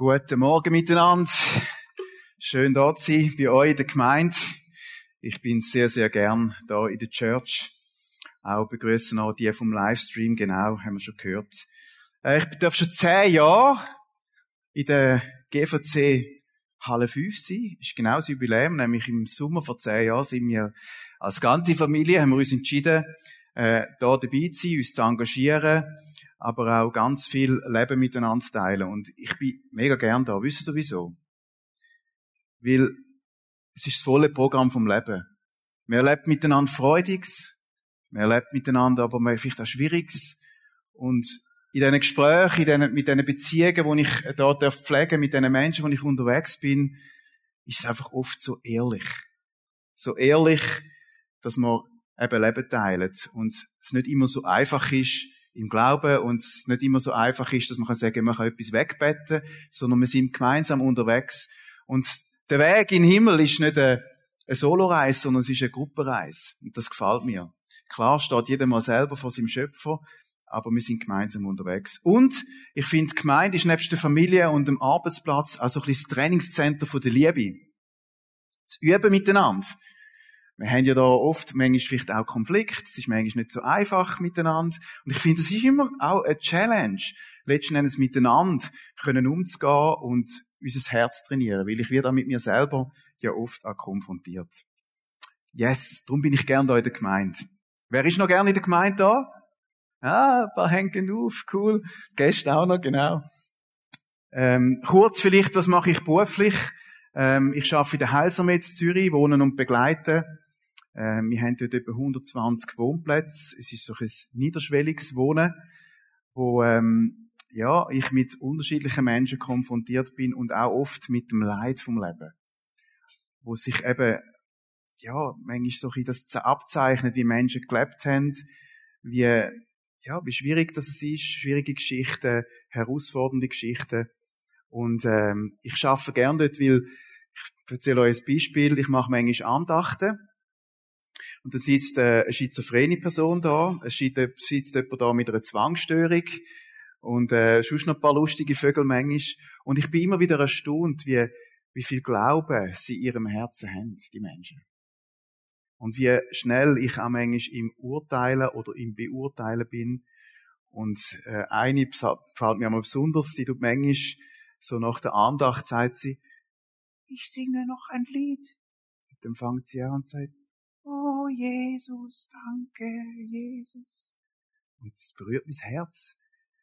Guten Morgen miteinander. Schön da zu sein bei euch in der Gemeinde. Ich bin sehr, sehr gern da in der Church. Auch begrüßen auch die vom Livestream, genau, haben wir schon gehört. Äh, ich darf schon zehn Jahre in der GVC Halle 5 sein. Ist genau das Jubiläum, nämlich im Sommer vor zehn Jahren sind wir als ganze Familie, haben wir uns entschieden, äh, da dabei zu sein, uns zu engagieren aber auch ganz viel Leben miteinander teilen. Und ich bin mega gern da. Wisst ihr wieso? Weil es ist das volle Programm vom Leben. Wir erleben miteinander Freudiges, wir erleben miteinander aber vielleicht auch Schwieriges. Und in diesen Gesprächen, in diesen, mit diesen Beziehungen, wo ich da darf mit diesen Menschen, wo ich unterwegs bin, ist es einfach oft so ehrlich. So ehrlich, dass wir eben Leben teilen und es nicht immer so einfach ist, im Glauben und es nicht immer so einfach ist, dass man kann sagen, man kann etwas wegbetten, sondern wir sind gemeinsam unterwegs. Und der Weg in den Himmel ist nicht eine, eine Soloreise, sondern es ist eine Gruppenreise. Und das gefällt mir. Klar steht jeder mal selber vor seinem Schöpfer, aber wir sind gemeinsam unterwegs. Und ich finde, Gemeinde ist nebst der Familie und dem Arbeitsplatz auch so ein bisschen das Trainingszentrum der Liebe. Das Üben miteinander. Wir haben ja da oft manchmal vielleicht auch Konflikt, es ist manchmal nicht so einfach miteinander. Und ich finde, es ist immer auch eine Challenge, letzten Endes miteinander können umzugehen und unser Herz trainieren, weil ich werde auch mit mir selber ja oft auch konfrontiert. Yes, darum bin ich gern da in der Gemeinde. Wer ist noch gern in der Gemeinde da? Ah, ein paar hängen auf, cool. Gäste auch noch, genau. Ähm, kurz vielleicht, was mache ich beruflich? Ähm, ich arbeite in der Heilsarmee in Zürich, wohnen und begleiten äh, wir haben dort etwa 120 Wohnplätze. Es ist so ein niederschwelliges Wohnen, wo ähm, ja, ich mit unterschiedlichen Menschen konfrontiert bin und auch oft mit dem Leid vom Leben. Wo sich eben, ja, manchmal so ein das abzeichnet, wie Menschen gelebt haben, wie, ja, wie schwierig das ist, schwierige Geschichten, herausfordernde Geschichten. Und ähm, ich schaffe gern dort, weil ich erzähle euch ein Beispiel. Ich mache manchmal Andachten und dann sitzt äh, eine schizophrene Person da, es sitzt jemand da mit einer Zwangsstörung und äh, sonst noch ein paar lustige Vögel manchmal. Und ich bin immer wieder erstaunt, wie, wie viel Glauben sie in ihrem Herzen haben, die Menschen. Und wie schnell ich auch manchmal im Urteilen oder im Beurteilen bin. Und äh, eine gefällt mir einmal besonders, die tut manchmal so nach der Andacht sagt sie, ich singe noch ein Lied. Und dann fängt sie an und sagt, Jesus, danke Jesus. Und es berührt mein Herz.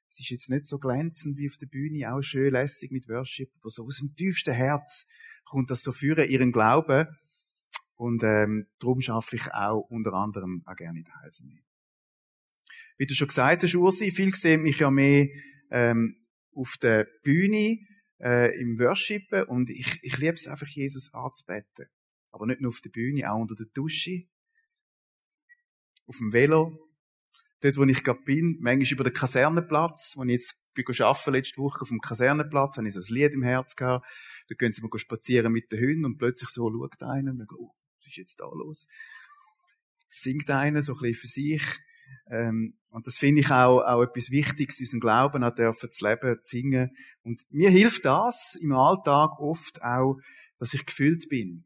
Es ist jetzt nicht so glänzend wie auf der Bühne, auch schön lässig mit Worship, aber so aus dem tiefsten Herz kommt das so führen, ihren Glauben. Und ähm, darum schaffe ich auch unter anderem auch gerne in der Heilsarmee. Wie du schon gesagt hast, Ursi, viel sehen mich ja mehr ähm, auf der Bühne, äh, im Worshipen und ich, ich liebe es einfach, Jesus anzubeten. Aber nicht nur auf der Bühne, auch unter der Dusche, auf dem Velo, dort, wo ich gerade bin, manchmal über den Kasernenplatz, wo ich jetzt bin arbeiten, letzte Woche auf dem Kasernenplatz, habe ich so ein Lied im Herz gehabt. Da gehen sie mal spazieren mit den Hunden und plötzlich so schaut einer und denkt, oh, was ist jetzt da los? Singt einer so ein bisschen für sich. Ähm, und das finde ich auch, auch etwas Wichtiges, unseren Glauben auch dürfen zu leben, zu singen. Und mir hilft das im Alltag oft auch, dass ich gefüllt bin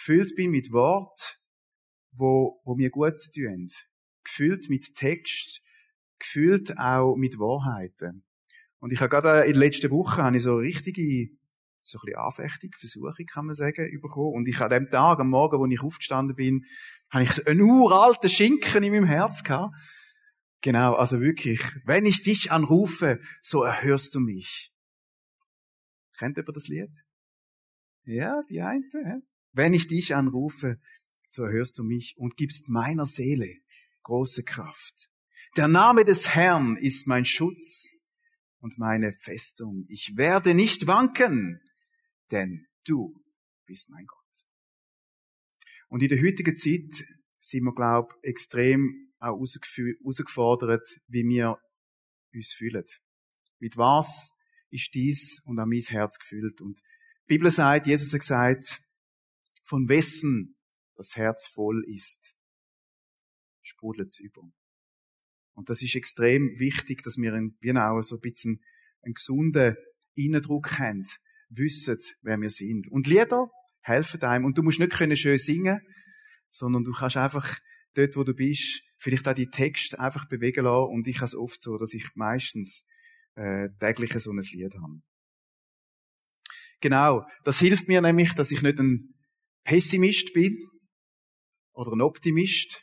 gefüllt bin mit Wort, wo, wo mir gut tun. Gefüllt mit Text, gefüllt auch mit Wahrheiten. Und ich habe gerade in der letzten Woche habe ich so richtige, so ein bisschen Anfechtung, Versuchung, kann man sagen, bekommen. Und ich an dem Tag, am Morgen, wo ich aufgestanden bin, habe ich so einen uralten Schinken in meinem Herz gehabt. Genau, also wirklich, wenn ich dich anrufe, so erhörst du mich. Kennt ihr das Lied? Ja, die eine. Wenn ich dich anrufe, so hörst du mich und gibst meiner Seele große Kraft. Der Name des Herrn ist mein Schutz und meine Festung. Ich werde nicht wanken, denn du bist mein Gott. Und in der heutigen Zeit sind wir, glaube ich, extrem auch herausgefordert, wie wir uns fühlen. Mit was ist dies und an mein Herz gefüllt? Und die Bibel sagt, Jesus hat gesagt, von wessen das Herz voll ist, sprudelt es über. Und das ist extrem wichtig, dass wir in Bienau so ein bisschen einen gesunden Innendruck haben, wissen, wer wir sind. Und Lieder helfen einem. Und du musst nicht können schön singen, sondern du kannst einfach dort, wo du bist, vielleicht auch die Text einfach bewegen lassen. Und ich habe es oft so, dass ich meistens äh, täglich so ein Lied habe. Genau, das hilft mir nämlich, dass ich nicht ein Pessimist bin oder ein Optimist.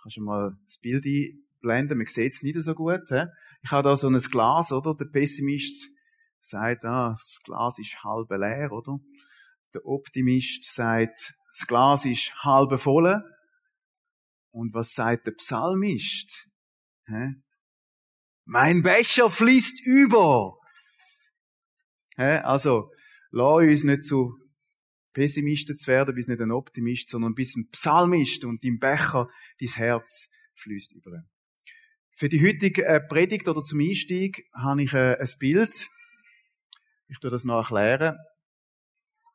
Kannst du mal das Bild einblenden, man sieht es nicht so gut. He? Ich habe da so ein Glas, oder? Der Pessimist sagt, ah, das Glas ist halb leer, oder? Der Optimist sagt, das Glas ist halb voll. Und was sagt der Psalmist? He? Mein Becher fließt über. He? Also, lass uns nicht zu Pessimisten zu werden, bis nicht ein Optimist, sondern bis ein Psalmist und im Becher dein Herz fließt über. Für die heutige äh, Predigt oder zum Einstieg habe ich äh, ein Bild. Ich tue das noch erklären.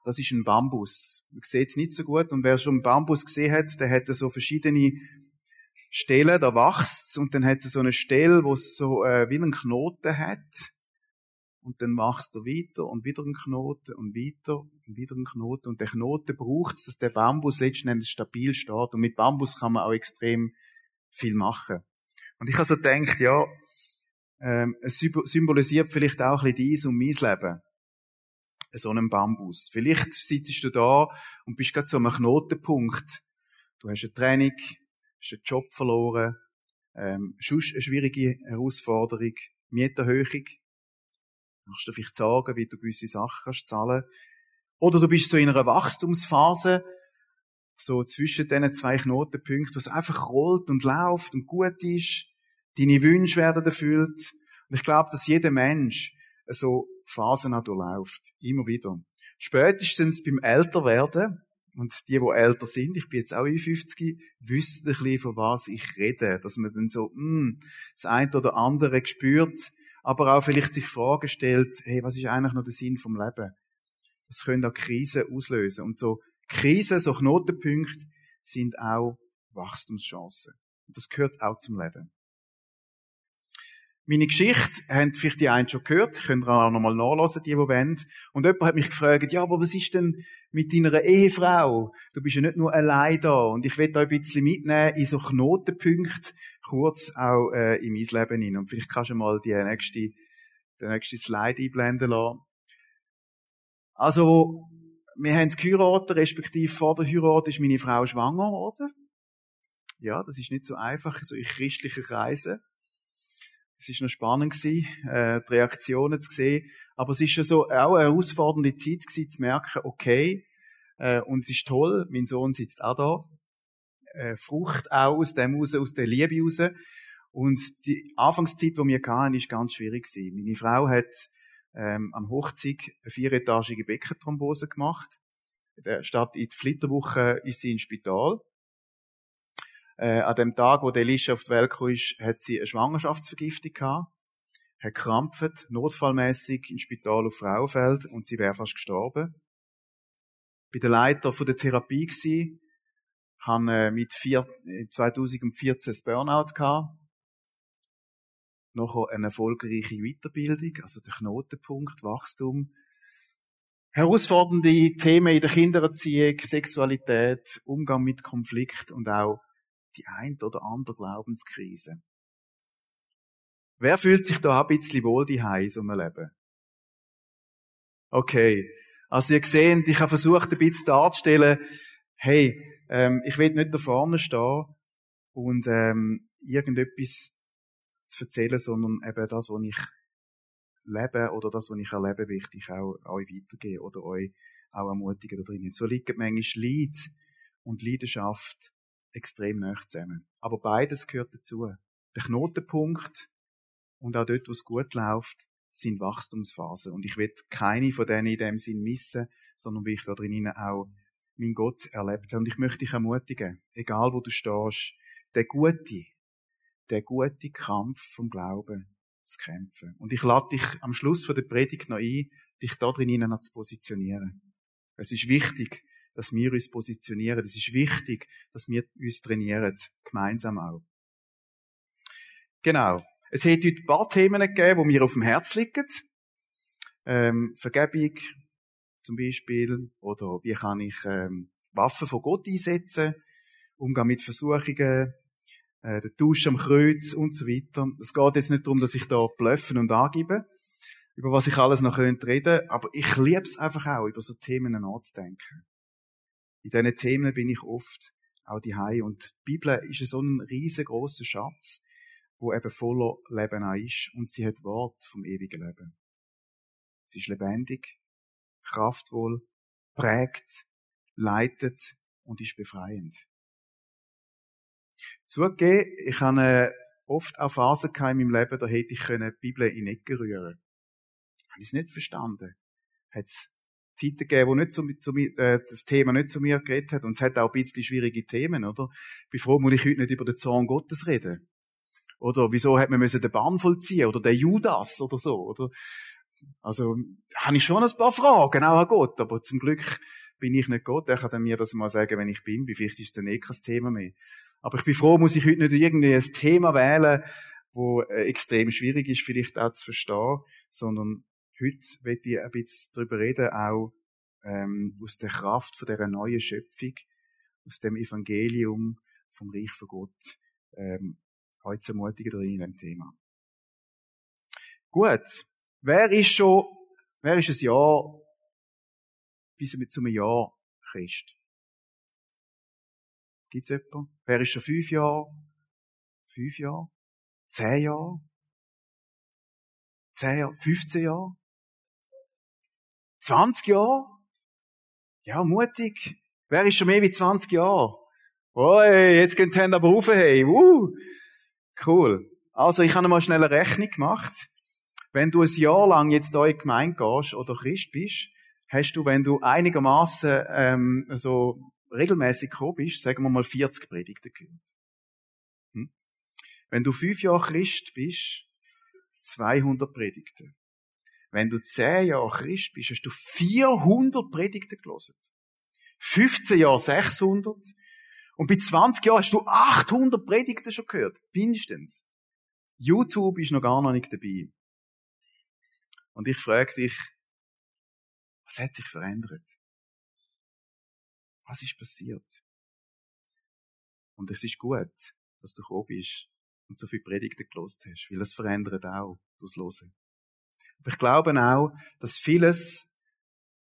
Das ist ein Bambus. Man sieht es nicht so gut. Und wer schon einen Bambus gesehen hat, der hat so verschiedene Stellen, da wächst und dann hat es so eine Stelle, wo es so äh, wie einen Knoten hat. Und dann machst du weiter und wieder einen Knoten und weiter und wieder einen Knoten. Und der Knoten braucht es, dass der Bambus letzten Endes stabil steht. Und mit Bambus kann man auch extrem viel machen. Und ich habe so gedacht, ja, ähm, es symbolisiert vielleicht auch ein bisschen dein und mein Leben. So einen Bambus. Vielleicht sitzt du da und bist gerade so am Knotenpunkt. Du hast eine Training, hast einen Job verloren, ähm, sonst eine schwierige Herausforderung, Mieterhöhung. Machst du vielleicht sagen, wie du gewisse Sachen kannst zahlen. Oder du bist so in einer Wachstumsphase, so zwischen diesen zwei Knotenpunkten, wo es einfach rollt und läuft und gut ist. Deine Wünsche werden erfüllt. Und ich glaube, dass jeder Mensch so Phasen auch durchläuft. Immer wieder. Spätestens beim Älterwerden, und die, die älter sind, ich bin jetzt auch in 50, wissen ein bisschen, von was ich rede. Dass man dann so, mh, hm, das eine oder andere spürt, aber auch vielleicht sich Fragen stellt, hey, was ist eigentlich noch der Sinn vom Leben? Das können auch Krisen auslösen. Und so Krisen, so Knotenpunkte sind auch Wachstumschancen. Und das gehört auch zum Leben. Meine Geschichte haben vielleicht die einen schon gehört, könnt ihr auch nochmal nachlesen, die, die wollen. Und jemand hat mich gefragt, ja, aber was ist denn mit deiner Ehefrau? Du bist ja nicht nur allein da. Und ich will da ein bisschen mitnehmen in so Knotenpunkte, kurz auch äh, in mein Leben hinein. Und vielleicht kannst du mal die nächste, den nächsten Slide einblenden lassen. Also, wir haben geheiratet, respektive vor der Heirat ist meine Frau schwanger geworden. Ja, das ist nicht so einfach, so in christlichen Kreisen. Es ist noch spannend gewesen, äh, die Reaktionen zu sehen. Aber es ist schon so auch eine herausfordernde Zeit gewesen, zu merken, okay, äh, und es ist toll, mein Sohn sitzt auch da, äh, Frucht auch aus dem raus, aus der Liebe raus. Und die Anfangszeit, die wir hatten, ist ganz schwierig gewesen. Meine Frau hat ähm, am Hochzeit eine vieretagige Beckenthrombose gemacht. Statt in die Flitterwoche ist sie ins Spital. Äh, an dem Tag, wo Elisha auf die Welt kam, hat sie eine Schwangerschaftsvergiftung gehabt, hat krampft, notfallmäßig ins Spital auf Frauenfeld und sie wäre fast gestorben. Bei der Leiter von der Therapie gsi, han äh, mit vier, 2014 das Burnout gehabt. Noch eine erfolgreiche Weiterbildung, also der Knotenpunkt, Wachstum. Herausfordernde Themen in der Kindererziehung, Sexualität, Umgang mit Konflikt und auch die ein oder andere Glaubenskrise. Wer fühlt sich da ein bisschen wohl die in so einem Leben? Okay. Also ihr seht, ich habe versucht, ein bisschen darzustellen, hey, ähm, ich will nicht da vorne stehen und ähm, irgendetwas zu erzählen, sondern eben das, was ich lebe oder das, was ich erlebe, wichtig auch euch weitergeben oder euch auch ermutigen da drinnen. So liegt manchmal Leid und Leidenschaft extrem nah zusammen. Aber beides gehört dazu. Der Knotenpunkt und auch dort, wo es gut läuft, sind Wachstumsphasen. Und ich will keine von denen in dem Sinn missen, sondern wie ich da drinnen auch mein Gott erlebt habe. Und ich möchte dich ermutigen, egal wo du stehst, der gute, der gute Kampf vom Glauben zu kämpfen. Und ich lade dich am Schluss der Predigt noch ein, dich da drinnen zu positionieren. Es ist wichtig, dass wir uns positionieren. Es ist wichtig, dass wir uns trainieren, gemeinsam auch. Genau. Es hat heute ein paar Themen gegeben, die mir auf dem Herz liegen. ähm, Vergebung zum Beispiel, oder wie kann ich ähm, Waffen von Gott einsetzen, Umgang mit Versuchungen, äh, der Tausch am Kreuz und so weiter. Es geht jetzt nicht darum, dass ich da blöffen und angebe, über was ich alles noch reden könnte, aber ich liebe es einfach auch, über so Themen nachzudenken. In diesen Themen bin ich oft auch die und die Bibel ist so ein riesengroßer Schatz, wo eben voller Leben auch ist und sie hat Wort vom ewigen Leben. Sie ist lebendig, kraftvoll, prägt, leitet und ist befreiend. Zugegeben, ich habe oft auch Phasen in meinem Leben, da hätte ich die Bibel in die Ecke rühren Habe ich es nicht verstanden. Hat es Zeiten gegeben, wo nicht zu, zu, äh, das Thema nicht zu mir geredet hat. Und es hat auch ein bisschen schwierige Themen, oder? Ich bin froh, muss ich heute nicht über den Zorn Gottes reden. Oder wieso hat man müssen den Bann vollziehen? Oder der Judas oder so, oder? Also, habe ich schon ein paar Fragen, auch an Gott. Aber zum Glück bin ich nicht Gott. Er kann mir das mal sagen, wenn ich bin. Vielleicht ist dann eh kein Thema mehr. Aber ich bin froh, muss ich heute nicht irgendwie ein Thema wählen, wo äh, extrem schwierig ist, vielleicht auch zu verstehen, sondern Heute möchte ich ein bisschen darüber reden, auch ähm, aus der Kraft von dieser neuen Schöpfung, aus dem Evangelium vom Reich von Gott, ähm, heute zu ermutigen in diesem Thema. Gut. Wer ist schon, wer ist ein Jahr, bis mit zum Jahr Christ? Gibt's jemanden? Wer ist schon fünf Jahre? Fünf Jahre? Zehn Jahre? Zehn Jahre? 15 Jahre? 20 Jahre? Ja, mutig. Wer ist schon mehr wie 20 Jahre? Oi, jetzt gehen die Hände aber rauf, hey. Uh, cool. Also, ich habe mal schnell eine Rechnung gemacht. Wenn du ein Jahr lang jetzt in die Gemeinde gehst oder Christ bist, hast du, wenn du einigermaßen ähm, so regelmäßig gekommen bist, sagen wir mal 40 Predigten gehört. Hm? Wenn du fünf Jahre Christ bist, 200 Predigten. Wenn du zehn Jahre Christ bist, hast du 400 Predigten gelesen. 15 Jahre 600. Und bei 20 Jahren hast du 800 Predigten schon gehört. Mindestens. YouTube ist noch gar noch nicht dabei. Und ich frage dich, was hat sich verändert? Was ist passiert? Und es ist gut, dass du gekommen bist und so viele Predigten gelost hast, weil es verändert auch das Hören. Aber ich glaube auch, dass vieles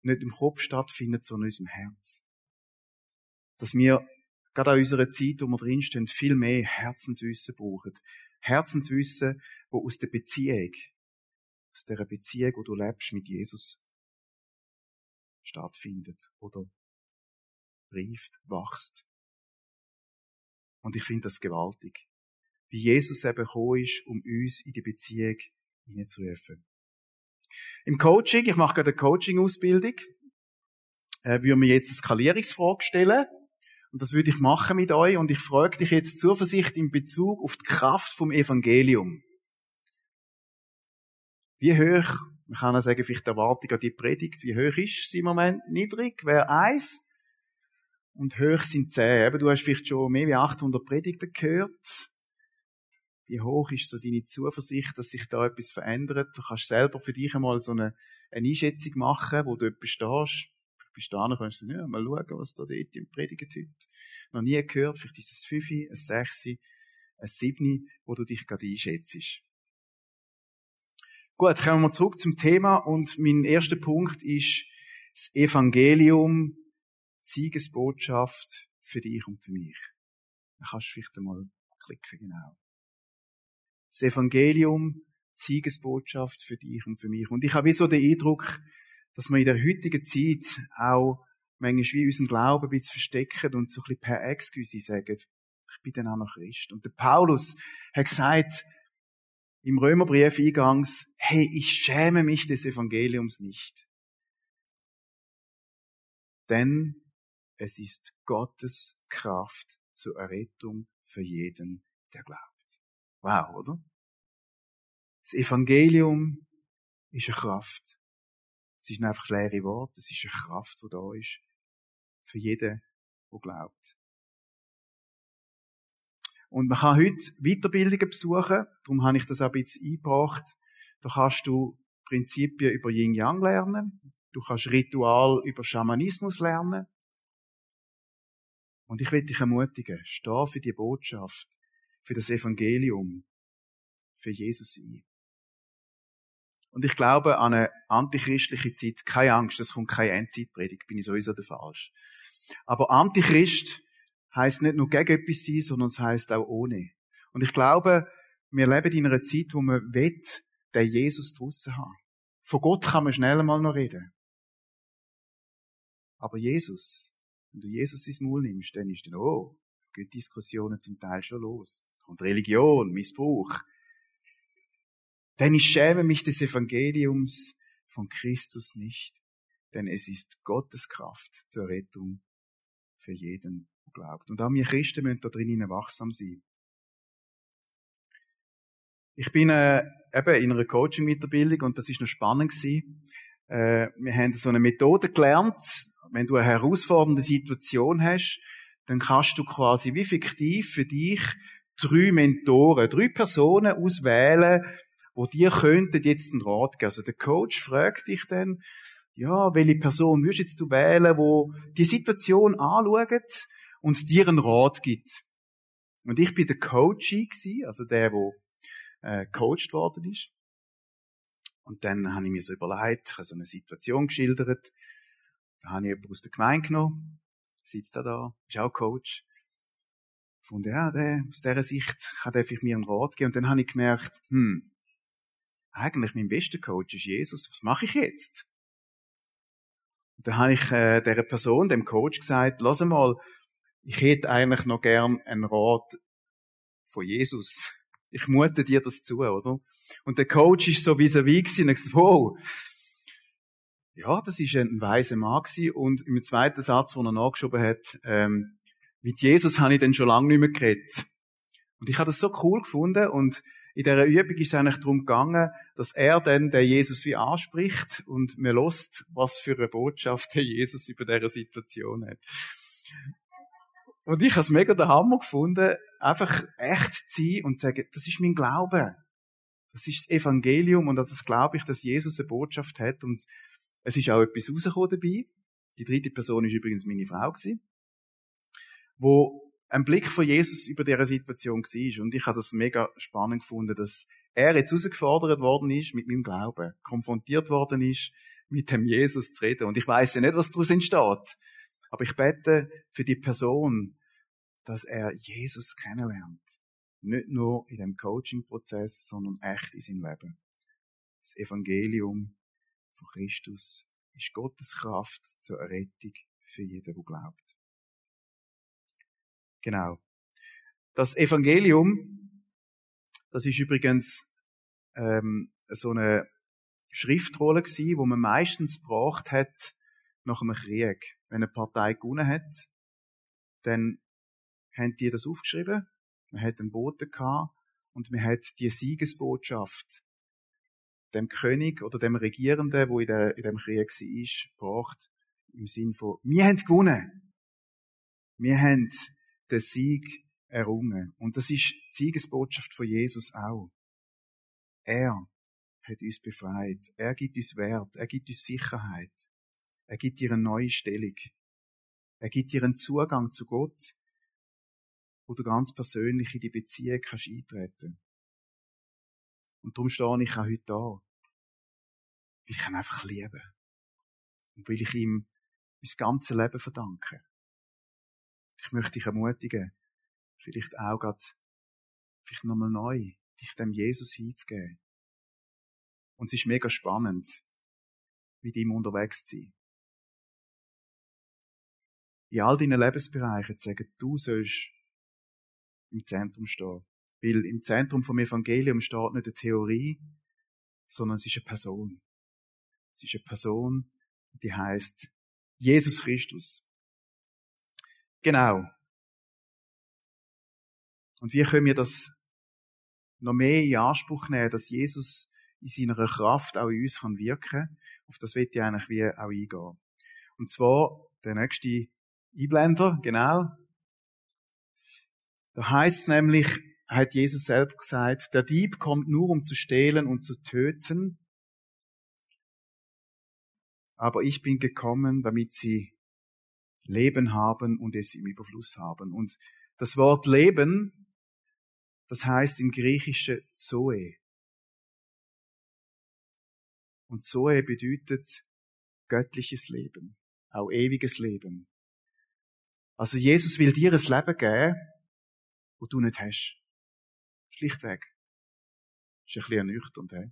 nicht im Kopf stattfindet, sondern in unserem Herz. Dass wir gerade an unserer Zeit, wo wir drinstehen, viel mehr Herzenswissen brauchen. Herzenswissen, wo aus der Beziehung, aus der Beziehung, wo du lebst mit Jesus, stattfindet oder rieft, wachst. Und ich finde das gewaltig. Wie Jesus eben gekommen ist, um uns in die Beziehung hineinzurufen. Im Coaching, ich mache gerade eine Coaching-Ausbildung, äh, würde mir jetzt eine Skalierungsfrage stellen. Und das würde ich machen mit euch. Und ich frage dich jetzt Zuversicht in Bezug auf die Kraft vom Evangelium. Wie hoch, man kann auch sagen, vielleicht die Erwartung an die Predigt, wie hoch ist sie im Moment? Niedrig, wäre eins. Und hoch sind zehn. Eben, du hast vielleicht schon mehr wie 800 Predigten gehört wie hoch ist so deine Zuversicht, dass sich da etwas verändert? Du kannst selber für dich einmal so eine, eine Einschätzung machen, wo du etwas stehst. Bis dahin kannst du ja, mal schauen, was da dort im predigt heute. Noch nie gehört, vielleicht ist es fünf, ein sechs, ein sieben, wo du dich gerade einschätzt. Gut, kommen wir zurück zum Thema und mein erster Punkt ist das Evangelium, Siegesbotschaft für dich und für mich. Da kannst du vielleicht einmal klicken, genau das Evangelium, Siegesbotschaft für dich und für mich. Und ich habe wie so den Eindruck, dass wir in der heutigen Zeit auch manchmal wie unseren Glauben ein bisschen verstecken und so ein bisschen per Excuse sagen, ich bin dann auch noch Christ. Und der Paulus hat gesagt, im Römerbrief eingangs, hey, ich schäme mich des Evangeliums nicht. Denn es ist Gottes Kraft zur Errettung für jeden, der glaubt. Wow, oder? Das Evangelium ist eine Kraft. Es ist nicht einfach leere Worte, es ist eine Kraft, die da ist. Für jeden, der glaubt. Und man kann heute Weiterbildungen besuchen, darum habe ich das auch ein bisschen eingebracht. Da kannst du Prinzipien über Yin Yang lernen. Du kannst Ritual über Schamanismus lernen. Und ich will dich ermutigen, steh für die Botschaft, für das Evangelium, für Jesus ein. Und ich glaube an eine antichristliche Zeit, keine Angst, das kommt keine Endzeitpredigt, bin ich sowieso der Falsch. Aber Antichrist heißt nicht nur gegen etwas sein, sondern es heißt auch ohne. Und ich glaube, wir leben in einer Zeit, wo man will, den Jesus draussen haben. Von Gott kann man schnell mal noch reden. Aber Jesus, wenn du Jesus ins Maul nimmst, dann ist dann, oh, da gehen Diskussionen zum Teil schon los. Und Religion, Missbrauch. Denn ich schäme mich des Evangeliums von Christus nicht, denn es ist Gottes Kraft zur Rettung für jeden, glaubt. Und auch wir Christen müssen da drinnen wachsam sein. Ich bin äh, eben in einer Coaching-Weiterbildung und das ist noch spannend. Äh, wir haben so eine Methode gelernt. Wenn du eine herausfordernde Situation hast, dann kannst du quasi wie fiktiv für dich drei Mentoren, drei Personen auswählen, wo dir könnten jetzt einen Rat geben. Also der Coach fragt dich dann, ja, welche Person würdest jetzt du wählen, wo die Situation anschaut und dir einen Rat gibt. Und ich bin der Coachie gewesen, also der, wo äh, coacht worden ist. Und dann habe ich mir so überlegt, ich habe so eine Situation geschildert. Da habe ich jemanden aus der Gemeinde genommen, sitzt da da, ist auch Coach. Von ja, der, aus dieser Sicht kann der mir einen Rat geben. Und dann habe ich gemerkt, hm, eigentlich mein bester Coach ist Jesus. Was mache ich jetzt? Und dann habe ich äh, der Person, dem Coach, gesagt, lass mal, ich hätte eigentlich noch gern einen Rat von Jesus. Ich mute dir das zu, oder? Und der Coach ist so vis-à-vis und gesagt, wow, ja, das ist ein weiser Mann gewesen. Und im zweiten Satz, wo er nachgeschoben hat, ähm, mit Jesus habe ich dann schon lange nicht mehr geredet. Und ich habe das so cool gefunden und in dieser Übung ist es eigentlich darum gegangen, dass er dann den Jesus wie anspricht und mir lost, was für eine Botschaft der Jesus über diese Situation hat. Und ich habe es mega der Hammer gefunden, einfach echt zu sein und zu sagen, das ist mein Glaube. Das ist das Evangelium und das glaube ich, dass Jesus eine Botschaft hat und es ist auch etwas rausgekommen dabei. Die dritte Person ist übrigens meine Frau gewesen, wo ein Blick von Jesus über diese Situation war. Und ich habe das mega spannend gefunden, dass er jetzt herausgefordert worden ist mit meinem Glauben, konfrontiert worden ist, mit dem Jesus zu reden. Und ich weiß ja nicht, was daraus entsteht. Aber ich bete für die Person, dass er Jesus kennenlernt. Nicht nur in dem Coaching-Prozess, sondern echt in seinem Leben. Das Evangelium von Christus ist Gottes Kraft zur Errettung für jeden, der glaubt. Genau. Das Evangelium, das ist übrigens ähm, so eine Schriftrolle gewesen, wo man meistens gebraucht hat nach einem Krieg. Wenn eine Partei gewonnen hat, dann haben die das aufgeschrieben. Man hat einen Boten gehabt und man hat die Siegesbotschaft dem König oder dem Regierenden, wo in, der, in dem Krieg war, gebracht. Im Sinn von, wir haben gewonnen. Wir haben den Sieg errungen. Und das ist die Siegesbotschaft von Jesus auch. Er hat uns befreit. Er gibt uns Wert. Er gibt uns Sicherheit. Er gibt dir eine neue Stellung. Er gibt dir einen Zugang zu Gott, wo du ganz persönlich in die Beziehung kannst eintreten. Und darum stehe ich auch heute da. Weil ich ihn einfach liebe. Und weil ich ihm mein ganzes Leben verdanke. Ich möchte dich ermutigen, vielleicht auch gerade, vielleicht nochmal neu, dich dem Jesus hinzugeben. Und es ist mega spannend, mit ihm unterwegs zu sein. In all deinen Lebensbereichen zu sagen, du sollst im Zentrum stehen. Weil im Zentrum vom Evangelium steht nicht eine Theorie, sondern es ist eine Person. Es ist eine Person, die heißt Jesus Christus. Genau. Und wie können wir das noch mehr in Anspruch nehmen, dass Jesus in seiner Kraft auch in uns kann wirken Auf das wird ich eigentlich wie auch eingehen. Und zwar der nächste Einblender, genau. Da heißt es nämlich, hat Jesus selbst gesagt, der Dieb kommt nur, um zu stehlen und zu töten aber ich bin gekommen, damit sie Leben haben und es im Überfluss haben. Und das Wort Leben, das heißt im Griechischen Zoe. Und Zoe bedeutet göttliches Leben, auch ewiges Leben. Also Jesus will dir ein Leben geben, wo du nicht hast. Schlichtweg. Ist ein bisschen ernüchternd, he?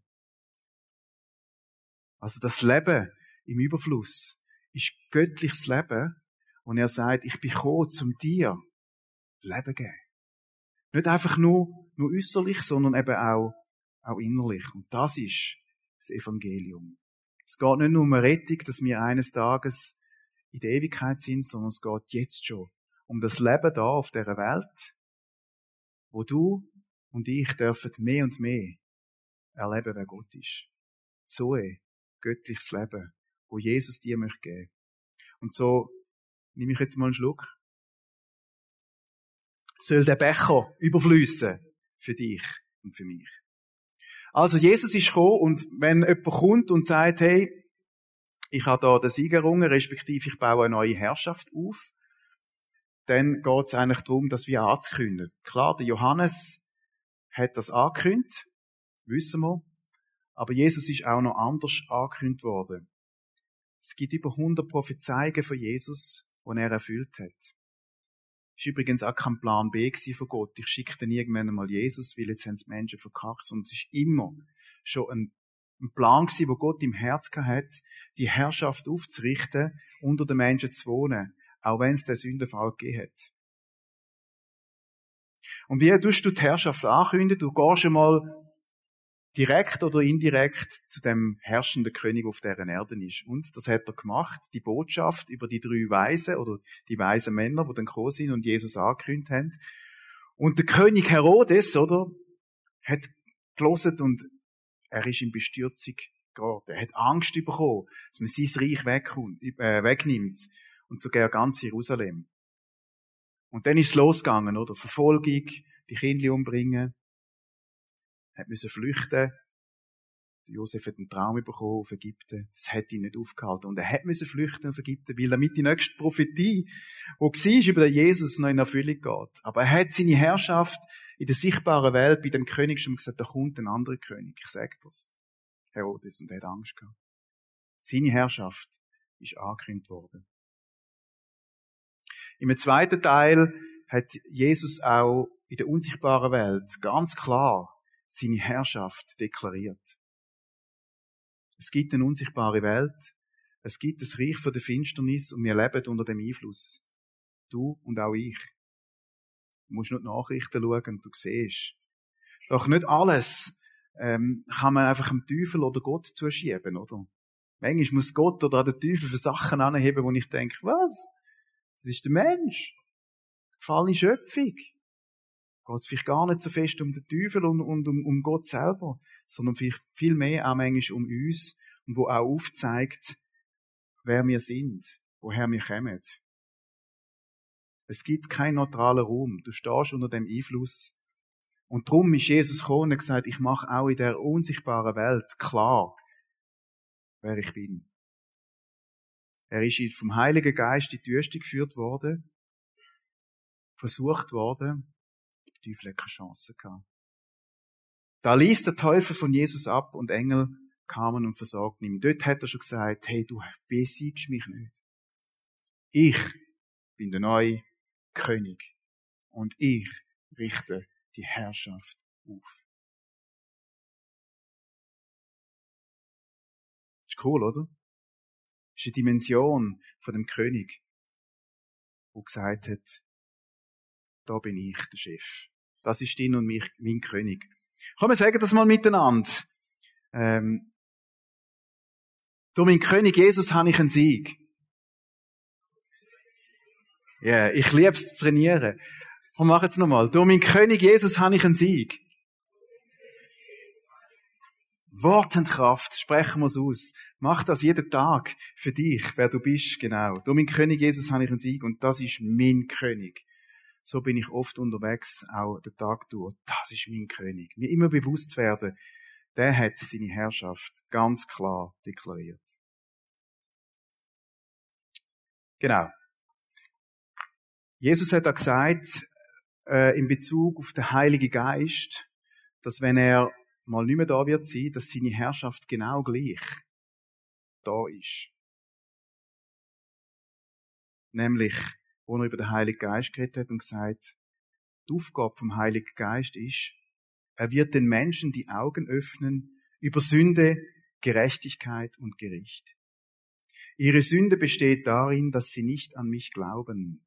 Also das Leben im Überfluss ist göttliches Leben, und er sagt, ich bin gekommen, zum dir Leben geben. Nicht einfach nur, nur äußerlich, sondern eben auch, auch innerlich. Und das ist das Evangelium. Es geht nicht nur um Rettung, dass wir eines Tages in der Ewigkeit sind, sondern es geht jetzt schon um das Leben da auf der Welt, wo du und ich dürfen mehr und mehr erleben, wer Gott ist. Zoe, göttliches Leben, wo Jesus dir möchte geben. Und so nehme ich jetzt mal einen Schluck. Soll der Becher überfließen für dich und für mich. Also Jesus ist gekommen und wenn jemand kommt und sagt, hey, ich habe da den Sieg respektive ich baue eine neue Herrschaft auf, dann geht es eigentlich darum, das wir anzukündigen. Klar, der Johannes hat das angekündigt, wissen wir, aber Jesus ist auch noch anders angekündigt worden. Es gibt über 100 Prophezeiungen von Jesus, die er erfüllt hat. Das war übrigens auch kein Plan B von Gott. Ich schicke dann irgendwann einmal Jesus, weil jetzt haben die Menschen verkackt. Sondern es ist immer schon ein, ein Plan gewesen, wo Gott im Herz hat, die Herrschaft aufzurichten, unter den Menschen zu wohnen, auch wenn es den Sündenfall gegeben hat. Und wie tust du die Herrschaft ankündigen? Du gehst einmal direkt oder indirekt zu dem herrschenden König auf deren Erden ist. Und das hat er gemacht, die Botschaft über die drei Weisen oder die weisen Männer, die dann gekommen sind und Jesus angekündigt haben. Und der König Herodes, oder, hat gelesen und er ist in Bestürzung geraten. Er hat Angst bekommen, dass man sein Reich wegkommt, äh, wegnimmt und sogar ganz Jerusalem. Und dann ist es losgegangen, oder? Verfolgung, die Kinder umbringen, hat müssen flüchten. Josef hat einen Traum bekommen auf Ägypten. Das hat ihn nicht aufgehalten. Und er hat müssen flüchten auf Ägypten, weil damit die nächste Prophetie, die war, über den Jesus noch in Erfüllung geht. Aber er hat seine Herrschaft in der sichtbaren Welt bei dem König schon gesagt, da kommt ein anderer König. Ich sage das. Herodes. Und er hat Angst gehabt. Seine Herrschaft ist angekündigt worden. Im zweiten Teil hat Jesus auch in der unsichtbaren Welt ganz klar seine Herrschaft deklariert. Es gibt eine unsichtbare Welt, es gibt das Reich von der Finsternis und wir leben unter dem Einfluss. Du und auch ich. Du musst nur die Nachrichten schauen und du siehst. Doch nicht alles ähm, kann man einfach dem Teufel oder Gott zuschieben, oder? Manchmal muss Gott oder der Teufel für Sachen anheben, wo ich denke, was? Das ist der Mensch. Gefallene Schöpfung geht es vielleicht gar nicht so fest um den Teufel und, und um, um Gott selber, sondern vielleicht viel mehr auch manchmal um uns und wo auch aufzeigt, wer wir sind, woher wir kommen. Es gibt keinen neutralen Raum. Du stehst unter dem Einfluss. Und darum ist Jesus gekommen und gesagt, ich mache auch in der unsichtbaren Welt klar, wer ich bin. Er ist vom Heiligen Geist in die Wüste geführt worden, versucht worden, der Teufel hat keine Chance gehabt. Da ließ der Teufel von Jesus ab und Engel kamen und versorgten ihn. Dort hat er schon gesagt, hey, du besiegst mich nicht. Ich bin der neue König und ich richte die Herrschaft auf. Ist cool, oder? Ist eine Dimension von dem König, wo gesagt hat, da bin ich der Chef. Das ist dein und mich, mein König. Komm, wir sagen das mal miteinander. Ähm, durch meinen König Jesus habe ich einen Sieg. Ja, yeah, ich liebe es zu trainieren. Und mach jetzt nochmal. Durch meinen König Jesus habe ich einen Sieg. Wort und Kraft, sprechen wir es aus. Mach das jeden Tag für dich, wer du bist, genau. Durch meinen König Jesus habe ich einen Sieg und das ist mein König so bin ich oft unterwegs, auch den Tag durch. Das ist mein König. Mir immer bewusst werden, der hat seine Herrschaft ganz klar deklariert. Genau. Jesus hat da gesagt, äh, in Bezug auf den Heiligen Geist, dass wenn er mal nicht mehr da wird sein, dass seine Herrschaft genau gleich da ist. Nämlich, wo er über den Heiligen Geist geredet hat und gesagt, die Aufgabe vom Heiligen Geist ist, er wird den Menschen die Augen öffnen über Sünde, Gerechtigkeit und Gericht. Ihre Sünde besteht darin, dass sie nicht an mich glauben.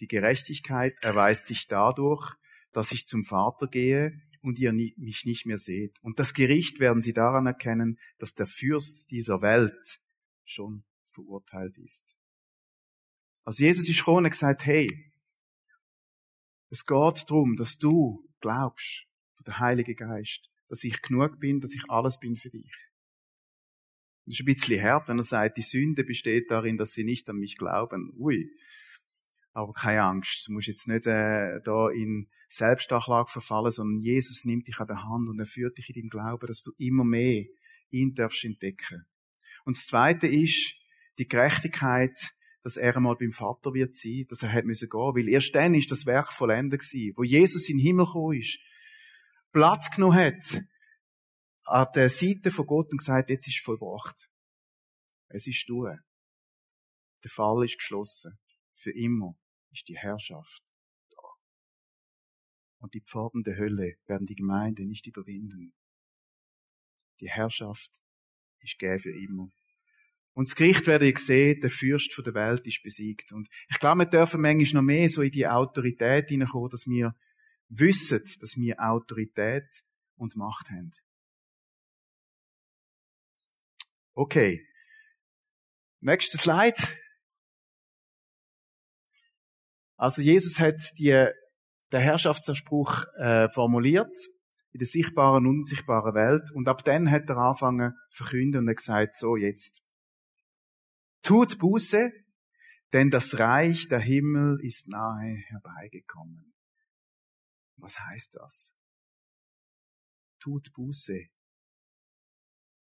Die Gerechtigkeit erweist sich dadurch, dass ich zum Vater gehe und ihr mich nicht mehr seht. Und das Gericht werden sie daran erkennen, dass der Fürst dieser Welt schon verurteilt ist. Also Jesus ist gekommen und gesagt, hey, es geht darum, dass du glaubst, du der Heilige Geist, dass ich genug bin, dass ich alles bin für dich. Das ist ein bisschen hart, wenn er sagt, die Sünde besteht darin, dass sie nicht an mich glauben. Ui. Aber keine Angst, du musst jetzt nicht äh, da in Selbstachlage verfallen, sondern Jesus nimmt dich an der Hand und er führt dich in deinem Glauben, dass du immer mehr ihn darfst entdecken. Und das Zweite ist die Gerechtigkeit, dass er einmal beim Vater wird sein, dass er hat müssen gehen, weil erst dann ist das Werk vollendet gewesen, wo Jesus in den Himmel gekommen ist, Platz genommen hat an der Seite von Gott und gesagt, jetzt ist vollbracht. Es ist durch. Der Fall ist geschlossen. Für immer ist die Herrschaft da. Und die Pforten der Hölle werden die Gemeinde nicht überwinden. Die Herrschaft ist gegeben für immer. Und das Gericht werde ich sehen, der Fürst der Welt ist besiegt. Und ich glaube, wir dürfen manchmal noch mehr so in die Autorität hineinkommen, dass wir wissen, dass wir Autorität und Macht haben. Okay. Nächster Slide. Also Jesus hat die, den Herrschaftsanspruch äh, formuliert in der sichtbaren und unsichtbaren Welt und ab dann hat er angefangen zu verkünden und hat gesagt, so jetzt. Tut Buße, denn das Reich der Himmel ist nahe herbeigekommen. Was heißt das? Tut Buße,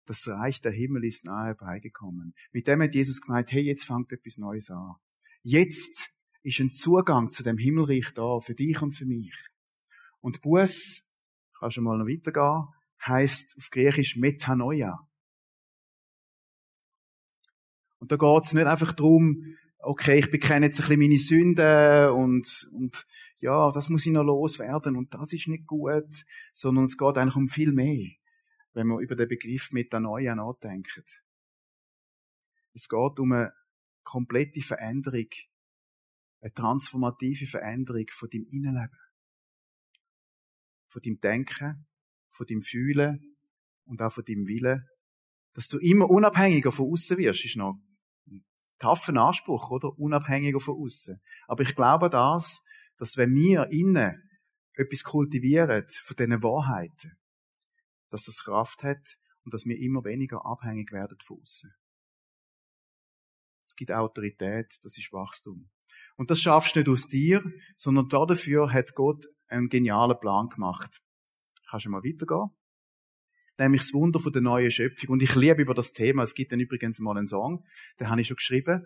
das Reich der Himmel ist nahe beigekommen. Mit dem hat Jesus gemeint, hey, jetzt fängt etwas Neues an. Jetzt ist ein Zugang zu dem Himmelreich da, für dich und für mich. Und Buß, kannst du mal noch weitergehen, heißt auf Griechisch Metanoia. Und da geht es nicht einfach darum, okay, ich bekenne jetzt ein bisschen meine Sünden und, und ja, das muss ich noch loswerden und das ist nicht gut, sondern es geht eigentlich um viel mehr wenn wir über den Begriff Metanoia nachdenken. Es geht um eine komplette Veränderung, eine transformative Veränderung von deinem Innenleben. Von deinem Denken, von deinem Fühlen und auch von deinem Willen. Dass du immer unabhängiger von außen wirst, ist noch ein taffer Anspruch, oder? Unabhängiger von außen. Aber ich glaube das, dass wenn wir innen etwas kultivieren von diesen Wahrheiten, dass das Kraft hat und dass wir immer weniger abhängig werden von außen. Es gibt Autorität, das ist Wachstum. Und das schaffst du nicht aus dir, sondern dafür hat Gott einen genialen Plan gemacht. Kannst du mal weitergehen? Nämlich das Wunder von der neuen Schöpfung. Und ich liebe über das Thema. Es gibt dann übrigens mal einen Song, den habe ich schon geschrieben.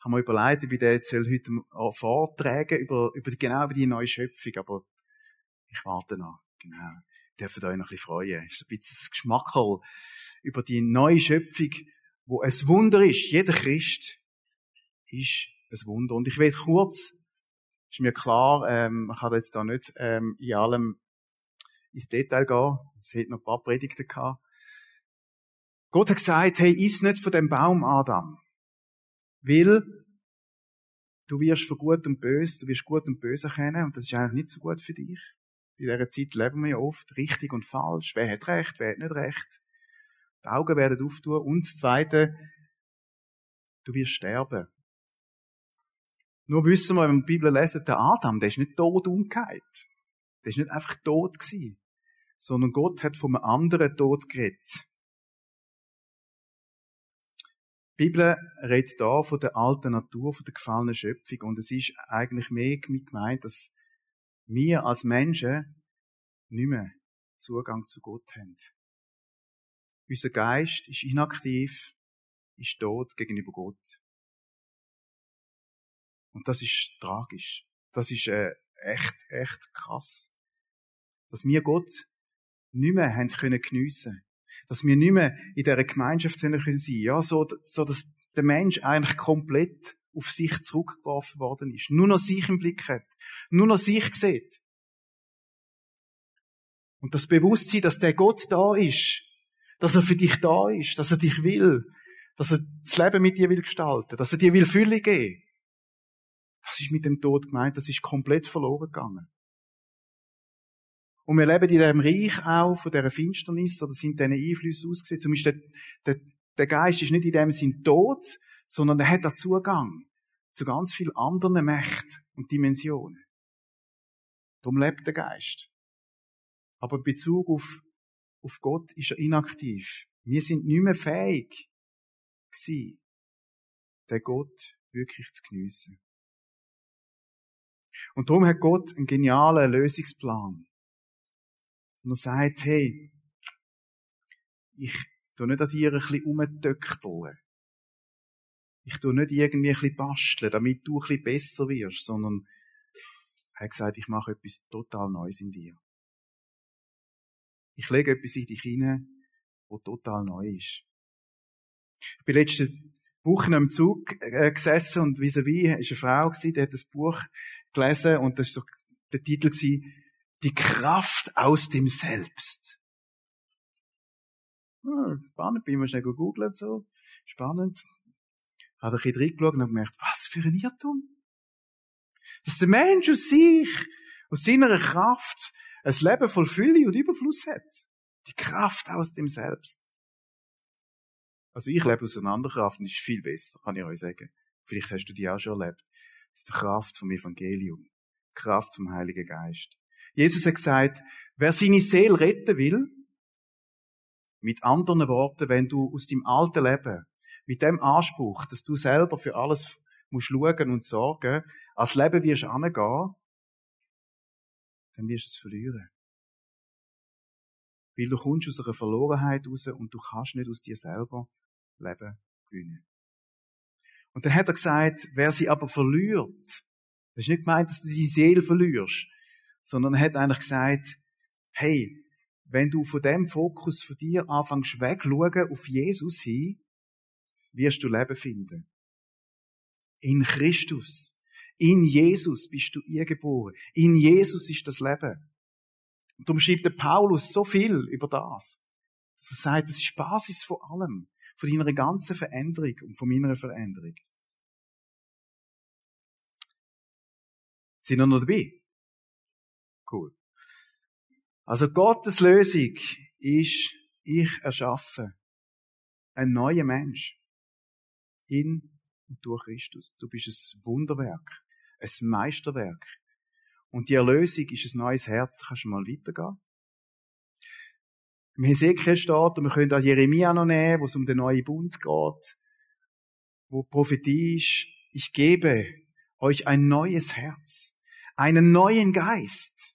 Haben wir überlegt, wie der jetzt soll heute vortragen über, über genau über die neue Schöpfung. Aber ich warte noch. Genau dürft euch noch ein bisschen freuen. ist ein bisschen das Geschmackerl über die neue Schöpfung, wo ein Wunder ist. Jeder Christ ist ein Wunder. Und ich will kurz, ist mir klar, ähm, ich kann jetzt da nicht ähm, in allem ins Detail gehen. Es hat noch ein paar Predigten gehabt. Gott hat gesagt, hey, iss nicht von dem Baum, Adam. Weil du wirst von Gut und Böse, du wirst Gut und Böse kennen und das ist eigentlich nicht so gut für dich. In dieser Zeit leben wir ja oft richtig und falsch. Wer hat recht, wer hat nicht recht. Die Augen werden auftun. Und das Zweite, du wirst sterben. Nur wissen wir, wenn wir die Bibel lesen, der Adam, der ist nicht tot umgekehrt. Der ist nicht einfach tot gewesen. Sondern Gott hat vom anderen Tod geredet. Die Bibel redet da von der alten Natur, von der gefallenen Schöpfung. Und es ist eigentlich mehr gemeint, dass wir als Menschen nicht mehr Zugang zu Gott haben. Unser Geist ist inaktiv, ist tot gegenüber Gott. Und das ist tragisch. Das ist äh, echt, echt krass. Dass wir Gott nicht mehr haben können geniessen. Dass wir nicht mehr in dieser Gemeinschaft können sein. Ja, so, so, dass der Mensch eigentlich komplett auf sich zurückgeworfen worden ist. Nur noch sich im Blick hat. Nur noch sich sieht. Und das Bewusstsein, dass der Gott da ist. Dass er für dich da ist. Dass er dich will. Dass er das Leben mit dir will gestalten. Dass er dir will Fülle geben. Das ist mit dem Tod gemeint, das ist komplett verloren gegangen. Und wir leben in diesem Reich auch von dieser Finsternis, oder sind diese Einflüsse ausgesetzt. Zumindest der, der, der Geist ist nicht in dem Sinn tot, sondern er hat da Zugang zu ganz vielen anderen Mächten und Dimensionen. Darum lebt der Geist. Aber in Bezug auf, auf Gott ist er inaktiv. Wir sind nicht mehr fähig gewesen, den Gott wirklich zu geniessen. Und darum hat Gott einen genialen Lösungsplan. Und er sagt, hey, ich tu nicht an dir ein bisschen rumtöckteln. Ich tu nicht irgendwie ein bisschen basteln, damit du ein bisschen besser wirst, sondern er hat gesagt, ich mache etwas total Neues in dir. Ich lege etwas in dich hinein, wo total neu ist. Ich bin letzte Woche im Zug äh, gesessen und vis-à-vis -vis ist eine Frau die hat das Buch gelesen und das ist so der Titel gewesen, die Kraft aus dem Selbst. Spannend, bin ich mal schnell gegoogelt, so. Spannend. Hat ein bisschen reingeschaut und habe gemerkt, was für ein Irrtum. Dass der Mensch aus sich, aus seiner Kraft, ein Leben voll Fülle und Überfluss hat. Die Kraft aus dem Selbst. Also ich lebe aus einer anderen Kraft und ist viel besser, kann ich euch sagen. Vielleicht hast du die auch schon erlebt. Das ist die Kraft vom Evangelium. Die Kraft vom Heiligen Geist. Jesus hat gesagt, wer seine Seele retten will, mit anderen Worten, wenn du aus dem alten Leben, mit dem Anspruch, dass du selber für alles musst schauen und sorgen, als Leben wirst angehen, dann wirst du es verlieren. Weil du kommst aus einer Verlorenheit raus und du kannst nicht aus dir selber Leben gewinnen. Und dann hat er gesagt, wer sie aber verliert, das ist nicht gemeint, dass du die Seele verlierst, sondern er hat eigentlich gesagt, hey, wenn du von dem Fokus von dir anfängst wegschauen auf Jesus hin, wirst du Leben finden. In Christus. In Jesus bist du ihr geboren. In Jesus ist das Leben. Und darum schreibt der Paulus so viel über das, dass er sagt, das ist Basis von allem, von deiner ganzen Veränderung und von meiner Veränderung. Sind wir noch dabei? Cool. Also Gottes Lösung ist, ich erschaffe einen neuen Mensch. In und durch Christus. Du bist ein Wunderwerk, ein Meisterwerk. Und die Erlösung ist ein neues Herz. Kannst du mal weitergehen? Im Hesekiel steht, und wir können auch Jeremia noch nehmen, wo es um den neuen Bund geht, wo Prophetie ist, ich gebe euch ein neues Herz, einen neuen Geist.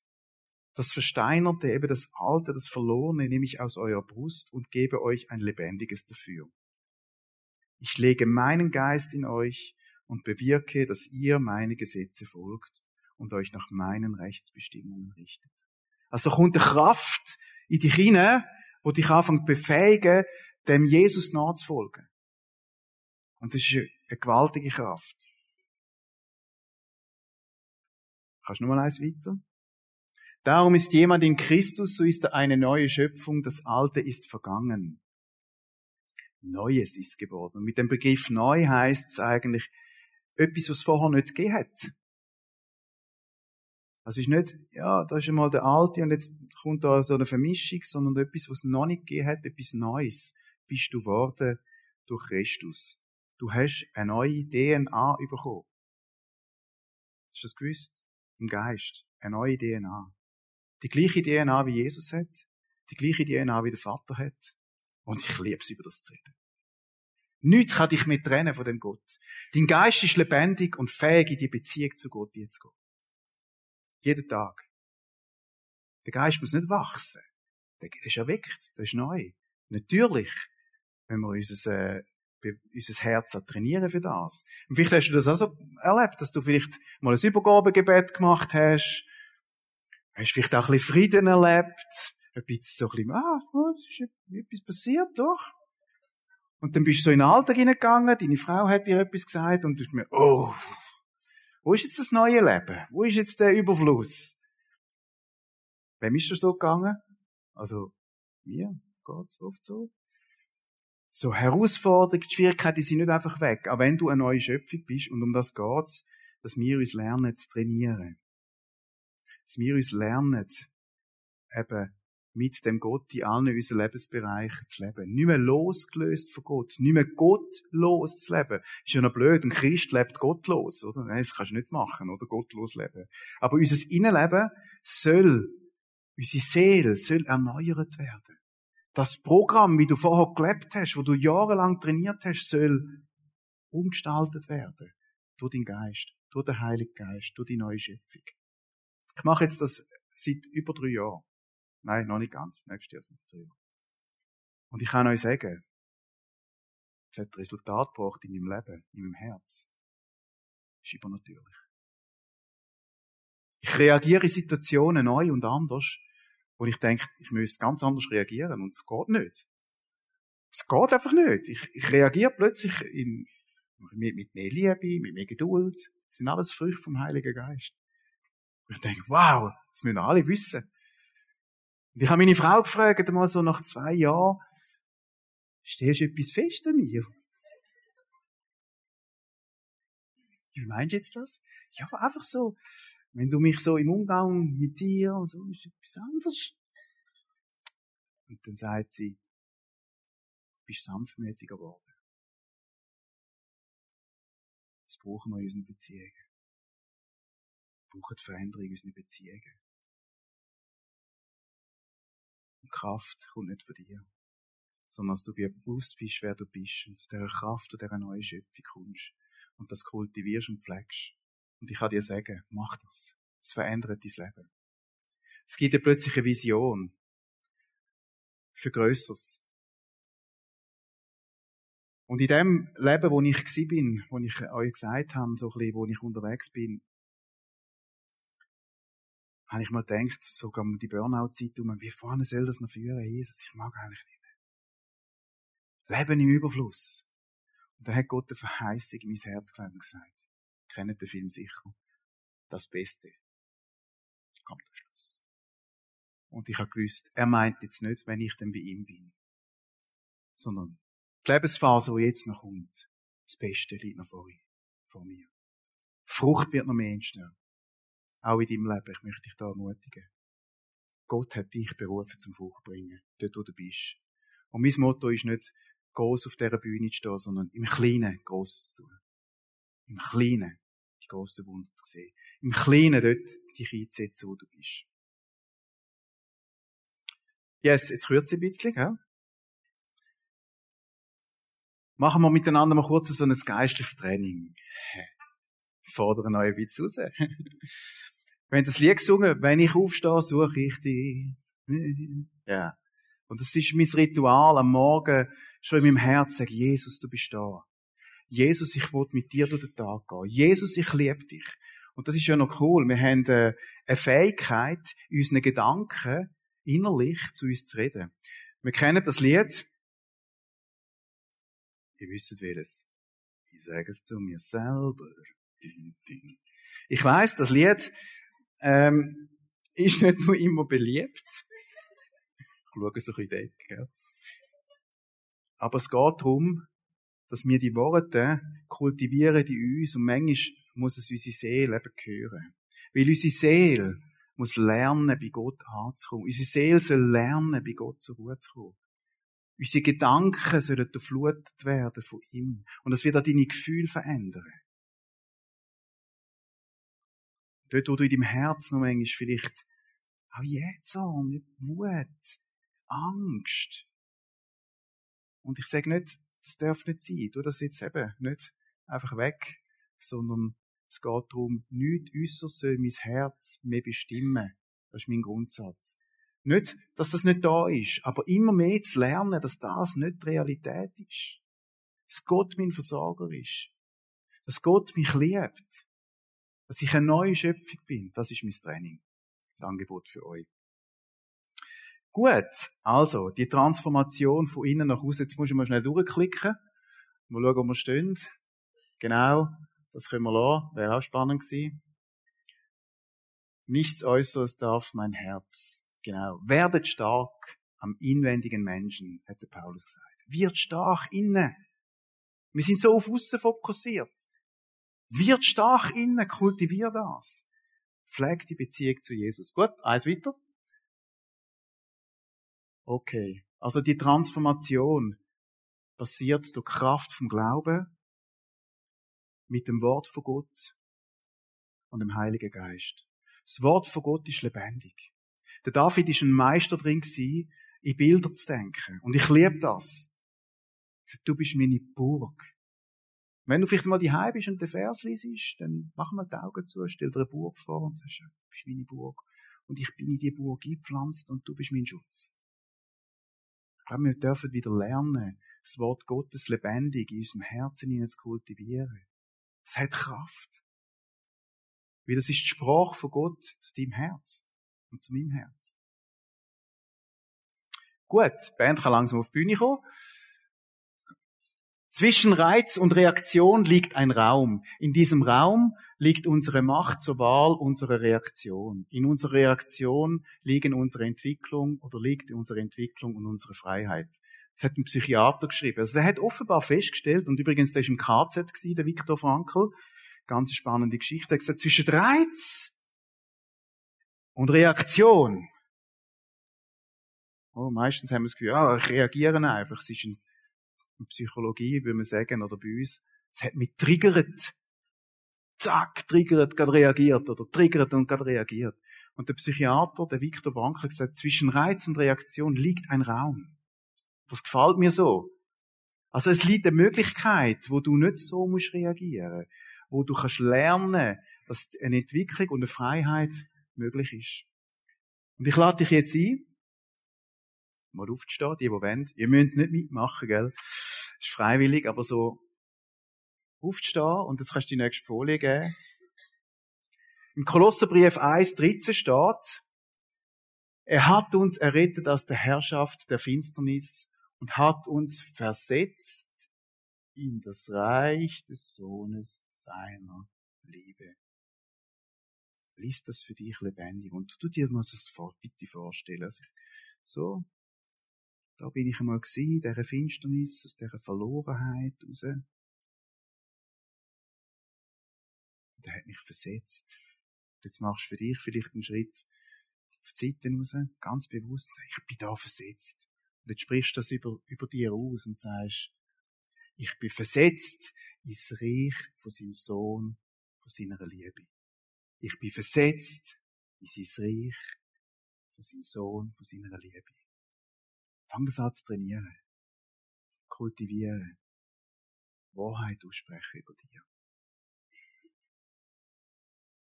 Das Versteinerte, eben das Alte, das Verlorene nehme ich aus eurer Brust und gebe euch ein lebendiges dafür. Ich lege meinen Geist in euch und bewirke, dass ihr meine Gesetze folgt und euch nach meinen Rechtsbestimmungen richtet. Also da kommt eine Kraft in dich hinein, wo dich anfängt befähigen, dem Jesus nachzufolgen. Und das ist eine gewaltige Kraft. Kannst du noch mal eins weiter? Darum ist jemand in Christus, so ist er eine neue Schöpfung, das Alte ist vergangen. Neues ist geworden. Und mit dem Begriff neu heißt es eigentlich etwas, was vorher nicht gegeben hat. Also ist nicht, ja, da ist einmal der Alte und jetzt kommt da so eine Vermischung, sondern etwas, was noch nicht gegeben hat, etwas Neues, bist du geworden durch Christus. Du hast eine neue DNA bekommen. Hast du das gewusst? Im Geist. Eine neue DNA. Die gleiche DNA, wie Jesus hat. Die gleiche DNA, wie der Vater hat. Und ich liebe es, über das zu reden. Nichts kann dich mehr trennen von dem Gott. Dein Geist ist lebendig und fähig, in die Beziehung zu Gott jetzt zu gehen. Jeden Tag. Der Geist muss nicht wachsen. Der ist erweckt, der ist neu. Natürlich, wenn wir unser, äh, unser Herz trainieren für das. Und vielleicht hast du das auch so erlebt, dass du vielleicht mal ein Übergabegebet gemacht hast, hast vielleicht auch ein bisschen Frieden erlebt, ein bisschen so ein bisschen, ah, oh, ist etwas passiert, doch. Und dann bist du so in den Alltag hineingegangen, deine Frau hat dir etwas gesagt und du hast mir, oh, wo ist jetzt das neue Leben? Wo ist jetzt der Überfluss? Wem ist das so gegangen? Also, mir geht's oft so. So Herausforderungen, die Schwierigkeiten sind nicht einfach weg. Auch wenn du eine neue Schöpfung bist und um das geht's, dass wir uns lernen zu trainieren. Dass wir uns lernen, eben mit dem Gott in allen unseren Lebensbereichen zu leben. Nicht mehr losgelöst von Gott. Nicht mehr gottlos zu leben. Ist ja noch blöd. Ein Christ lebt gottlos, oder? Nein, das kannst du nicht machen, oder? Gottlos leben. Aber unser Innenleben soll, unsere Seele soll erneuert werden. Das Programm, wie du vorher gelebt hast, wo du jahrelang trainiert hast, soll umgestaltet werden. Durch den Geist, durch den Heiligen Geist, durch die neue Schöpfung. Ich mache jetzt das seit über drei Jahren. Nein, noch nicht ganz. Nächstes Jahr sind es drei. Und ich kann euch sagen, es hat Resultat gebracht in meinem Leben, in meinem Herz. Das ist übernatürlich. Ich reagiere in Situationen neu und anders, wo ich denke, ich müsste ganz anders reagieren und es geht nicht. Es geht einfach nicht. Ich, ich reagiere plötzlich in, mit, mit mehr Liebe, mit mehr Geduld. Das sind alles Früchte vom Heiligen Geist. Und ich denke, wow, das müssen alle wissen. Und ich habe meine Frau gefragt, mal so nach zwei Jahren, stehst du etwas fest an mir? Wie meinst du jetzt das? Ja, einfach so, wenn du mich so im Umgang mit dir, so ist etwas anderes. Und dann sagt sie, du bist sanftmütiger geworden. Das brauchen wir in unseren Beziehungen. Brauchen Veränderung in unseren Beziehungen. Und Kraft kommt nicht von dir, sondern dass du dir bewusst bist, wer du bist und aus dieser Kraft und dieser neuen Schöpfung kommst und das kultivierst und pflegst. Und ich kann dir sagen, mach das. Es verändert dein Leben. Es gibt dir plötzlich eine Vision für Größeres. Und in dem Leben, wo ich gsi bin, wo ich euch gesagt habe, so ein bisschen, wo ich unterwegs bin, habe ich mal gedacht, sogar um die Burnout-Zeit um, wie vorne soll das noch führen, Jesus, ich mag eigentlich nicht mehr. Leben im Überfluss. Und dann hat Gott eine Verheißung in mein Herz gelegt und gesagt, kennt den Film sicher, das Beste kommt am Schluss. Und ich habe gewusst, er meint jetzt nicht, wenn ich dann bei ihm bin, sondern die Lebensphase, die jetzt noch kommt, das Beste liegt noch vor, vor mir. Frucht wird noch mehr entstehen. Auch in deinem Leben. Ich möchte dich da ermutigen. Gott hat dich berufen zum Frucht bringen. Dort, wo du bist. Und mein Motto ist nicht, groß auf dieser Bühne zu stehen, sondern im Kleinen Großes zu tun. Im Kleinen die grossen Wunder zu sehen. Im Kleinen dort dich einzusetzen, wo du bist. Yes, jetzt kürze ich ein bisschen, ja? Machen wir miteinander mal kurz so ein geistliches Training. Fordern euch ein bisschen raus. Haben das Lied gesungen, wenn ich aufstehe, suche ich dich. Ja. Und das ist mein Ritual am Morgen, schon in meinem Herzen sagen, Jesus, du bist da. Jesus, ich will mit dir durch den Tag gehen. Jesus, ich liebe dich. Und das ist ja noch cool. Wir haben äh, eine Fähigkeit, unseren Gedanken innerlich zu uns zu reden. Wir kennen das Lied. Ihr wisst welches. Ich sage es zu mir selber. Ich weiß, das Lied ähm, ist nicht nur immer beliebt. Ich schaue so ein bisschen weg, Aber es geht darum, dass wir die Worte kultivieren in uns und manchmal muss es unsere Seele eben hören. Weil unsere Seele muss lernen, bei Gott anzukommen. Unsere Seele soll lernen, bei Gott zur Ruhe zu kommen. Unsere Gedanken sollen durchflutet werden von ihm. Und das wird auch deine Gefühle verändern. Dort, wo du in deinem Herzen noch manchmal vielleicht auch jetzt mit Wut, Angst. Und ich sage nicht, das darf nicht sein. Tu das jetzt eben nicht einfach weg, sondern es geht darum, nichts äußerst soll mein Herz mehr bestimmen. Das ist mein Grundsatz. Nicht, dass das nicht da ist, aber immer mehr zu lernen, dass das nicht die Realität ist. dass Gott mein Versorger ist, dass Gott mich liebt, dass ich eine neue Schöpfung bin. Das ist mein Training, das Angebot für euch. Gut, also die Transformation von innen nach außen. Jetzt muss ich mal schnell durchklicken. Mal schauen, wo wir stehen. Genau, das können wir lassen. Wäre auch spannend gewesen. Nichts Äußeres darf mein Herz. Genau. Werdet stark am inwendigen Menschen, hätte Paulus gesagt. Wird stark innen. Wir sind so auf außen fokussiert. Wird stark innen, kultivier das. Pfleg die Beziehung zu Jesus. Gut, eins weiter. Okay. Also die Transformation passiert durch Kraft vom Glauben, mit dem Wort von Gott und dem Heiligen Geist. Das Wort von Gott ist lebendig. Der David ist ein Meister drin gewesen, in Bilder zu denken. Und ich liebe das. Du bist meine Burg. Wenn du vielleicht mal die bist und den Vers liest, dann mach mal die Augen zu, stell dir eine Burg vor und sagst, du bist meine Burg. Und ich bin in die Burg gepflanzt und du bist mein Schutz. Ich glaube, wir dürfen wieder lernen, das Wort Gottes lebendig in unserem Herzen zu kultivieren. Es hat Kraft. Weil das ist die Sprache von Gott zu deinem Herz und zu meinem Herz. Gut, die Band kann langsam auf die Bühne kommen. Zwischen Reiz und Reaktion liegt ein Raum. In diesem Raum liegt unsere Macht zur Wahl unserer Reaktion. In unserer Reaktion liegen unsere Entwicklung oder liegt unsere Entwicklung und unsere Freiheit. Das hat ein Psychiater geschrieben. Also der hat offenbar festgestellt, und übrigens, der ist im KZ gewesen, der Viktor Frankl, ganz spannende Geschichte, er hat gesagt, zwischen Reiz und Reaktion. Oh, meistens haben wir das Gefühl, ja, ich reagiere einfach. Es ist in, in Psychologie, würde man sagen, oder bei uns, es hat mich triggert. Zack, triggert, gerade reagiert, oder triggert und gerade reagiert. Und der Psychiater, der Viktor Frankl, hat gesagt, zwischen Reiz und Reaktion liegt ein Raum. Das gefällt mir so. Also es liegt eine Möglichkeit, wo du nicht so musst reagieren, wo du kannst lernen, dass eine Entwicklung und eine Freiheit möglich ist. Und ich lade dich jetzt ein, mal aufzustehen, die, die wollen. Ihr müsst nicht mitmachen, gell? Ist freiwillig, aber so aufzustehen und jetzt kannst du die nächste Folie geben. Im Kolosserbrief 1, 13 steht, er hat uns errettet aus der Herrschaft der Finsternis und hat uns versetzt in das Reich des Sohnes seiner Liebe. Lies das für dich lebendig und du dir mal das bitte vorstellen. Also ich, so, da bin ich einmal in dieser Finsternis, aus dieser Verlorenheit raus. Und er hat mich versetzt. Und jetzt machst du für dich vielleicht einen Schritt auf die Seite raus, ganz bewusst, ich bin da versetzt. Und jetzt sprichst du das über, über dir aus und sagst, ich bin versetzt ins Reich von seinem Sohn, von seiner Liebe. Ich bin versetzt in sein Reich von seinem Sohn, von seiner Liebe. Fang das an zu trainieren. Kultivieren. Wahrheit aussprechen über dir.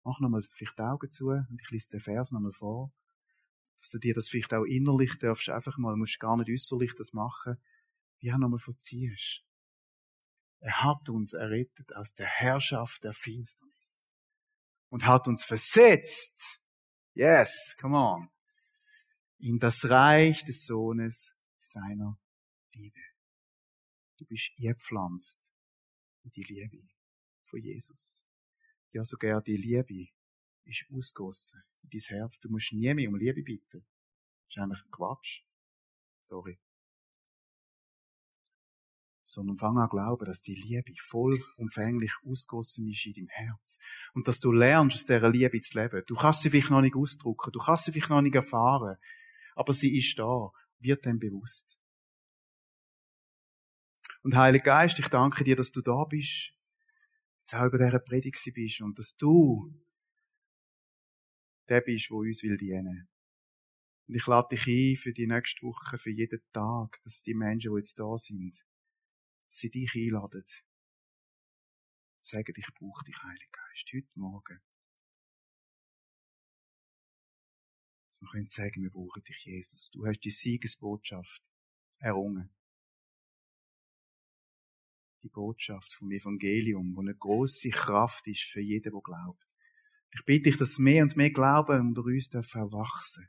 Mach nochmal vielleicht die Augen zu und ich lese den Vers nochmal vor dass du dir das vielleicht auch innerlich darfst, einfach mal, musst gar nicht äußerlich das machen, wie auch nochmal verziehst. Er hat uns errettet aus der Herrschaft der Finsternis und hat uns versetzt, yes, come on, in das Reich des Sohnes seiner Liebe. Du bist gepflanzt in die Liebe von Jesus. Ja, sogar die Liebe ist ausgossen in dein Herz. Du musst nie mehr um Liebe bitten. Das ist eigentlich ein Quatsch. Sorry. Sondern fang an glauben, dass die Liebe vollumfänglich ausgossen ist in deinem Herz. Und dass du lernst, aus dieser Liebe zu leben. Du kannst sie vielleicht noch nicht ausdrucken, du kannst sie vielleicht noch nicht erfahren. Aber sie ist da, wird dem bewusst. Und Heiliger Geist, ich danke dir, dass du da bist, jetzt auch über dieser Predigt bist und dass du der bist, der uns will dienen. Und ich lade dich ein für die nächste Woche, für jeden Tag, dass die Menschen, die jetzt da sind, sie dich einladen. Sagen, ich brauche dich, Heiliger Geist, heute Morgen. Wir können sagen, wir brauchen dich, Jesus. Du hast die Siegesbotschaft errungen. die Botschaft vom Evangelium, wo eine große Kraft ist für jeden, der glaubt. Ich bitte dich, dass mehr und mehr Glauben unter uns darf auch wachsen.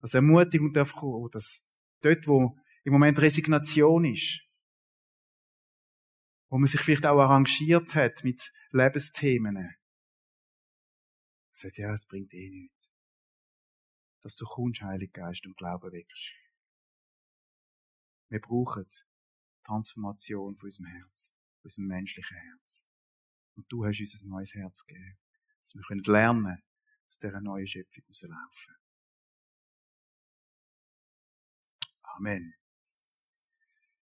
Dass Ermutigung darf kommen, dass dort, wo im Moment Resignation ist, wo man sich vielleicht auch arrangiert hat mit Lebensthemen, sagt, ja, es bringt eh nichts. Dass du kommst, Heilig Geist, und Glauben wächst. Wir brauchen Transformation von unserem Herz, von unserem menschlichen Herz. Und du hast uns ein neues Herz gegeben, dass wir können lernen, aus dieser neuen Schöpfung rauslaufen. Amen.